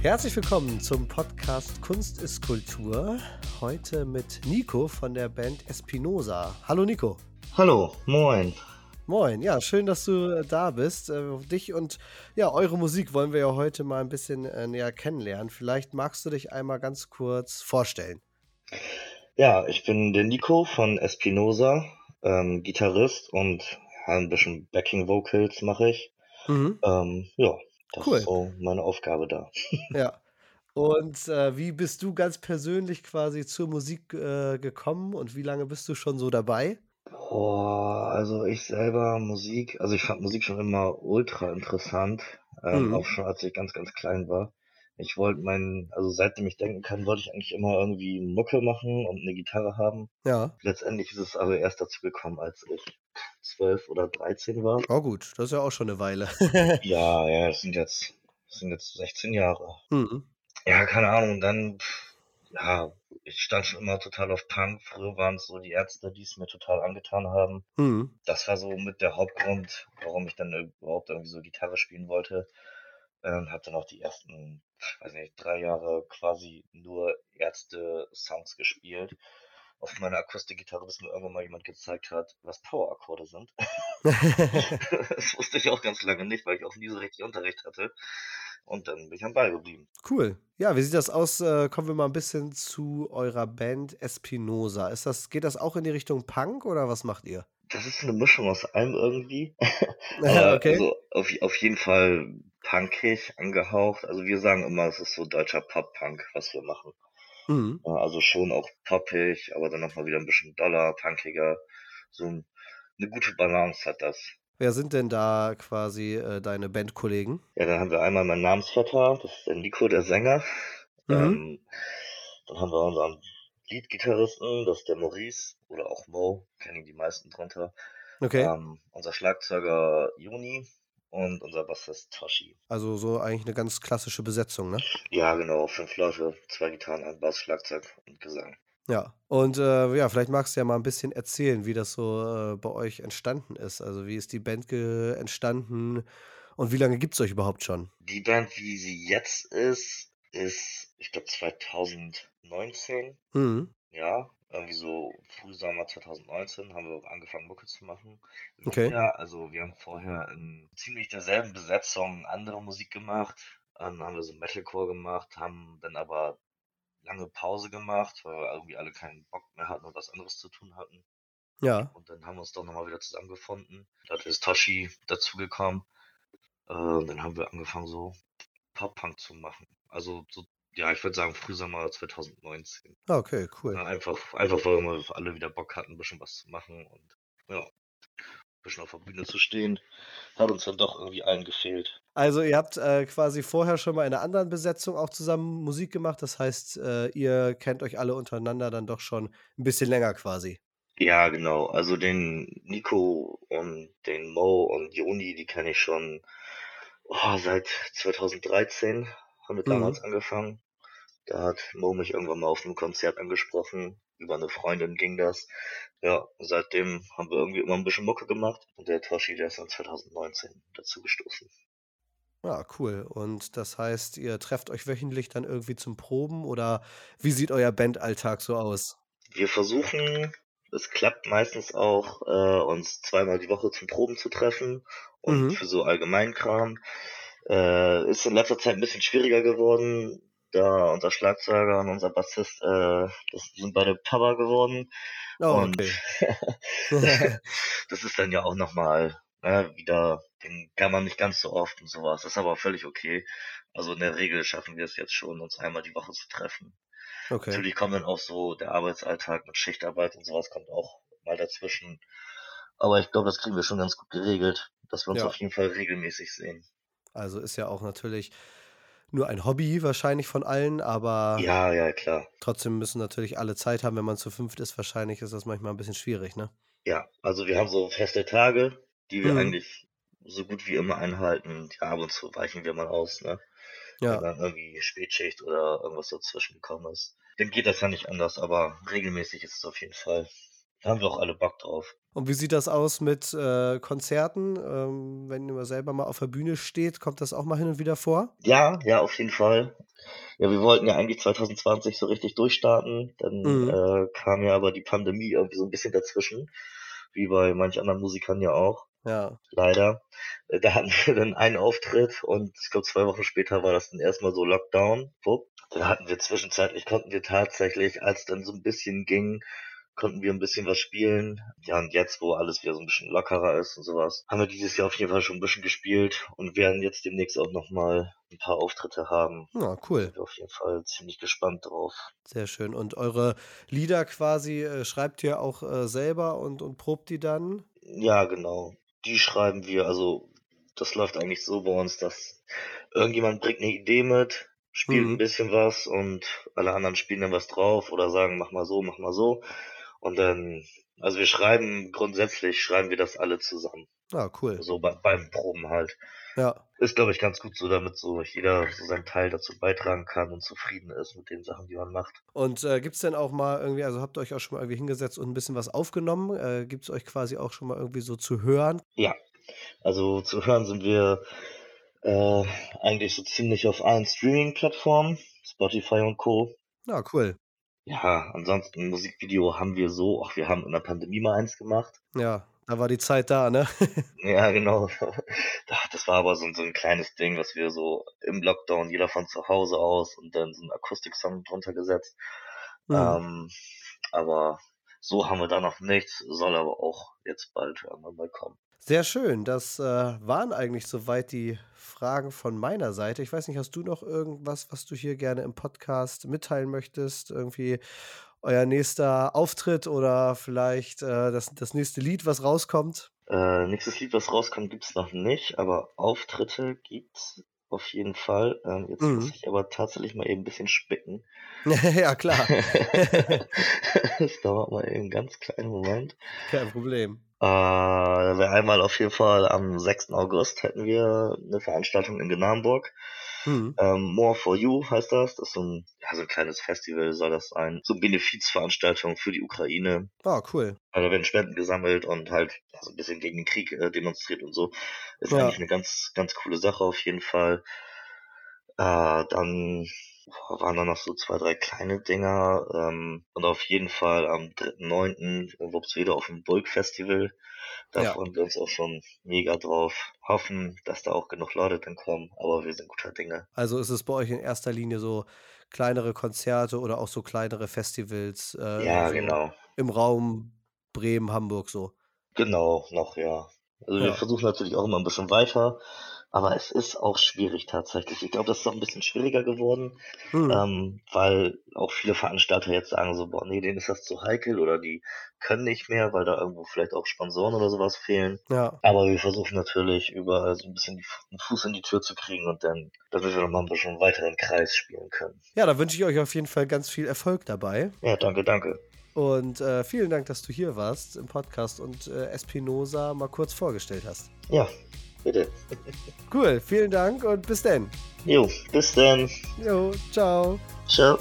Herzlich willkommen zum Podcast Kunst ist Kultur. Heute mit Nico von der Band Espinosa. Hallo Nico. Hallo, moin. Moin, ja, schön, dass du äh, da bist. Äh, dich und ja, eure Musik wollen wir ja heute mal ein bisschen äh, näher kennenlernen. Vielleicht magst du dich einmal ganz kurz vorstellen. Ja, ich bin der Nico von Espinosa, ähm, Gitarrist und ja, ein bisschen Backing Vocals mache ich. Mhm. Ähm, ja, das Cool. ist so meine Aufgabe da. Ja. Und äh, wie bist du ganz persönlich quasi zur Musik äh, gekommen und wie lange bist du schon so dabei? Boah, also ich selber Musik, also ich fand Musik schon immer ultra interessant, ähm, Mhm. auch schon als ich ganz, ganz klein war. Ich wollte meinen, also seitdem ich denken kann, wollte ich eigentlich immer irgendwie Mucke machen und eine Gitarre haben. Ja. Letztendlich ist es aber erst dazu gekommen, als ich zwölf oder dreizehn war. Oh gut, das ist ja auch schon eine Weile. Ja, ja, das sind jetzt, das sind jetzt 16 Jahre. Mhm. Ja, keine Ahnung, und dann, pff, ja, ich stand schon immer total auf Punk. Früher waren es so die Ärzte, die es mir total angetan haben. Mhm. Das war so mit der Hauptgrund, warum ich dann überhaupt irgendwie so Gitarre spielen wollte. Ähm, hab dann auch die ersten, weiß nicht, drei Jahre quasi nur Ärzte-Songs gespielt. Auf meiner Akustikgitarre, bis mir irgendwann mal jemand gezeigt hat, was Power-Akkorde sind. Das wusste ich auch ganz lange nicht, weil ich auch nie so richtig Unterricht hatte. Und dann bin ich am Ball geblieben. Cool. Ja, wie sieht das aus? Äh, kommen wir mal ein bisschen zu eurer Band Espinosa. Ist das, geht das auch in die Richtung Punk oder was macht ihr? Das ist eine Mischung aus allem irgendwie. Aber Okay. also auf, auf jeden Fall punkig angehaucht. Also wir sagen immer, es ist so deutscher Pop-Punk, was wir machen. Mhm. Also schon auch poppig, aber dann nochmal wieder ein bisschen doller, punkiger. So ein- eine gute Balance hat das. Wer sind denn da quasi äh, deine Bandkollegen? Ja, dann haben wir einmal meinen Namensvetter, das ist der Nico, der Sänger. Mhm. Ähm, dann haben wir unseren Lead-Gitarristen, das ist der Maurice oder auch Mo, kennen die meisten drunter. Okay. Ähm, unser Schlagzeuger Juni und unser Bassist Toshi. Also so eigentlich eine ganz klassische Besetzung, ne? Ja, genau, fünf Leute, zwei Gitarren, ein Bass, Schlagzeug und Gesang. Ja. Und äh, ja, vielleicht magst du ja mal ein bisschen erzählen, wie das so äh, bei euch entstanden ist. Also wie ist die Band entstanden und wie lange gibt es euch überhaupt schon? Die Band, wie sie jetzt ist, ist, ich glaube, 2019. Mhm. Ja, irgendwie so Frühsommer 2019 haben wir angefangen, Mucke zu machen. Okay. Ja, also wir haben vorher in ziemlich derselben Besetzung andere Musik gemacht. Dann haben wir so Metalcore gemacht, haben dann aber lange Pause gemacht, weil wir irgendwie alle keinen Bock mehr hatten und was anderes zu tun hatten. Ja. Und dann haben wir uns doch nochmal wieder zusammengefunden. Da ist Toshi dazugekommen. Äh, und dann haben wir angefangen, so Pop-Punk zu machen. Also so, ja, ich würde sagen Frühsommer 2019. Ah, okay, cool. Ja, einfach, einfach weil wir alle wieder Bock hatten, ein bisschen was zu machen und ja, ein bisschen auf der Bühne zu stehen. Hat uns dann doch irgendwie allen gefehlt. Also ihr habt äh, quasi vorher schon mal in einer anderen Besetzung auch zusammen Musik gemacht. Das heißt, äh, ihr kennt euch alle untereinander dann doch schon ein bisschen länger quasi. Ja, genau. Also den Nico und den Mo und Joni, die kenne ich schon oh, seit 2013. Haben wir Mhm. damals angefangen. Da hat Mo mich irgendwann mal auf einem Konzert angesprochen. Über eine Freundin ging das. Ja, seitdem haben wir irgendwie immer ein bisschen Mucke gemacht. Und der Toshi, der ist dann 2019 dazu gestoßen. Ja, cool. Und das heißt, ihr trefft euch wöchentlich dann irgendwie zum Proben oder wie sieht euer Bandalltag so aus? Wir versuchen, es klappt meistens auch, äh, uns zweimal die Woche zum Proben zu treffen und Mhm. für so Allgemeinkram. Äh, ist in letzter Zeit ein bisschen schwieriger geworden, da unser Schlagzeuger und unser Bassist, äh, das sind beide Papa geworden Oh, und okay. das ist dann ja auch nochmal ne, wieder, den kann man nicht ganz so oft und sowas. Das ist aber völlig okay. Also in der Regel schaffen wir es jetzt schon, uns einmal die Woche zu treffen. Okay. Natürlich kommt dann auch so der Arbeitsalltag mit Schichtarbeit und sowas kommt auch mal dazwischen. Aber ich glaube, das kriegen wir schon ganz gut geregelt, dass wir uns Ja. auf jeden Fall regelmäßig sehen. Also ist ja auch natürlich nur ein Hobby wahrscheinlich von allen, aber Ja, ja, klar. trotzdem müssen natürlich alle Zeit haben. Wenn man zu fünft ist, wahrscheinlich ist das manchmal ein bisschen schwierig, ne? Ja, also wir haben so feste Tage, die wir Mhm. eigentlich so gut wie immer einhalten. Ja, ab und zu weichen wir mal aus, ne? Wenn Ja. dann irgendwie Spätschicht oder irgendwas dazwischen gekommen ist. Dann geht das ja nicht anders, aber regelmäßig ist es auf jeden Fall. Da haben wir auch alle Bock drauf. Und wie sieht das aus mit äh, Konzerten? Ähm, wenn ihr selber mal auf der Bühne steht, kommt das auch mal hin und wieder vor? Ja, ja, auf jeden Fall. Ja, wir wollten ja eigentlich 2020 so richtig durchstarten. Dann Mhm. äh, kam ja aber die Pandemie irgendwie so ein bisschen dazwischen. Wie bei manch anderen Musikern ja auch. Ja. Leider. Äh, Da hatten wir dann einen Auftritt und ich glaube zwei Wochen später war das dann erstmal so Lockdown. Dann hatten wir zwischenzeitlich, konnten wir tatsächlich, als dann so ein bisschen ging, konnten wir ein bisschen was spielen. Ja, und jetzt, wo alles wieder so ein bisschen lockerer ist und sowas, haben wir dieses Jahr auf jeden Fall schon ein bisschen gespielt und werden jetzt demnächst auch nochmal ein paar Auftritte haben. Ja, cool. Sind wir auf jeden Fall ziemlich gespannt drauf. Sehr schön. Und eure Lieder quasi äh, schreibt ihr auch äh, selber und, und probt die dann? Ja, genau. Die schreiben wir, also das läuft eigentlich so bei uns, dass irgendjemand bringt eine Idee mit, spielt ein Mhm. bisschen was und alle anderen spielen dann was drauf oder sagen, mach mal so, mach mal so. Und dann, also wir schreiben, grundsätzlich schreiben wir das alle zusammen. Ah, cool. So bei, beim Proben halt. Ja. Ist, glaube ich, ganz gut so, damit so jeder so seinen Teil dazu beitragen kann und zufrieden ist mit den Sachen, die man macht. Und äh, gibt es denn auch mal irgendwie, also habt ihr euch auch schon mal irgendwie hingesetzt und ein bisschen was aufgenommen? Äh, gibt es euch quasi auch schon mal irgendwie so zu hören? Ja, also zu hören sind wir äh, eigentlich so ziemlich auf allen Streaming-Plattformen, Spotify und Co. Ja, cool. Ja, ansonsten Musikvideo haben wir so, ach, wir haben in der Pandemie mal eins gemacht. Ja, da war die Zeit da, ne? Ja, genau. Das war aber so, ein- so ein kleines Ding, was wir so im Lockdown, jeder von zu Hause aus und dann so einen Akustik-Song drunter gesetzt. Mhm. Ähm, aber so haben wir da noch nichts, soll aber auch jetzt bald irgendwann mal kommen. Sehr schön. Das äh, waren eigentlich soweit die Fragen von meiner Seite. Ich weiß nicht, hast du noch irgendwas, was du hier gerne im Podcast mitteilen möchtest? Irgendwie euer nächster Auftritt oder vielleicht äh, das, das nächste Lied, was rauskommt? Äh, nächstes Lied, was rauskommt, gibt's noch nicht, aber Auftritte gibt's auf jeden Fall. Ähm, jetzt muss Mhm. ich aber tatsächlich mal eben ein bisschen spicken. ja, klar. Es dauert mal eben einen ganz kleinen Moment. Kein Problem. Äh, da wäre einmal auf jeden Fall am 6. August hätten wir eine Veranstaltung in Genarmenburg. Mhm. Ähm, More for You heißt das. Das ist so ein, ja, so ein kleines Festival soll das sein. So eine Benefizveranstaltung für die Ukraine. Ah, cool. Also da werden Spenden gesammelt und halt ja, so ein bisschen gegen den Krieg äh, demonstriert und so. Ist Ja. eigentlich eine ganz, ganz coole Sache auf jeden Fall. Äh, dann boah, waren da noch so zwei, drei kleine Dinger. Ähm, und auf jeden Fall am 3.9. in Wuppswede auf dem Bulk Festival. Da Ja. freuen wir uns auch schon mega drauf. Hoffen, dass da auch genug Leute dann kommen. Aber wir sind guter Dinge. Also ist es bei euch in erster Linie so kleinere Konzerte oder auch so kleinere Festivals äh, Ja, so genau. im Raum Bremen, Hamburg so. Genau, noch, ja. Also wir Ja. versuchen natürlich auch immer ein bisschen weiter, aber es ist auch schwierig tatsächlich. Ich glaube, das ist auch ein bisschen schwieriger geworden, Mhm. ähm, weil auch viele Veranstalter jetzt sagen so, boah, nee, denen ist das zu heikel oder die können nicht mehr, weil da irgendwo vielleicht auch Sponsoren oder sowas fehlen. Ja. Aber wir versuchen natürlich überall so ein bisschen die, einen Fuß in die Tür zu kriegen und dann, damit wir nochmal ein bisschen weiter im Kreis spielen können. Ja, da wünsche ich euch auf jeden Fall ganz viel Erfolg dabei. Ja, danke, danke. Und äh, vielen Dank, dass du hier warst im Podcast und äh, Espinosa mal kurz vorgestellt hast. Ja, bitte. Cool, vielen Dank und bis dann. Jo, bis dann. Jo, ciao. Ciao.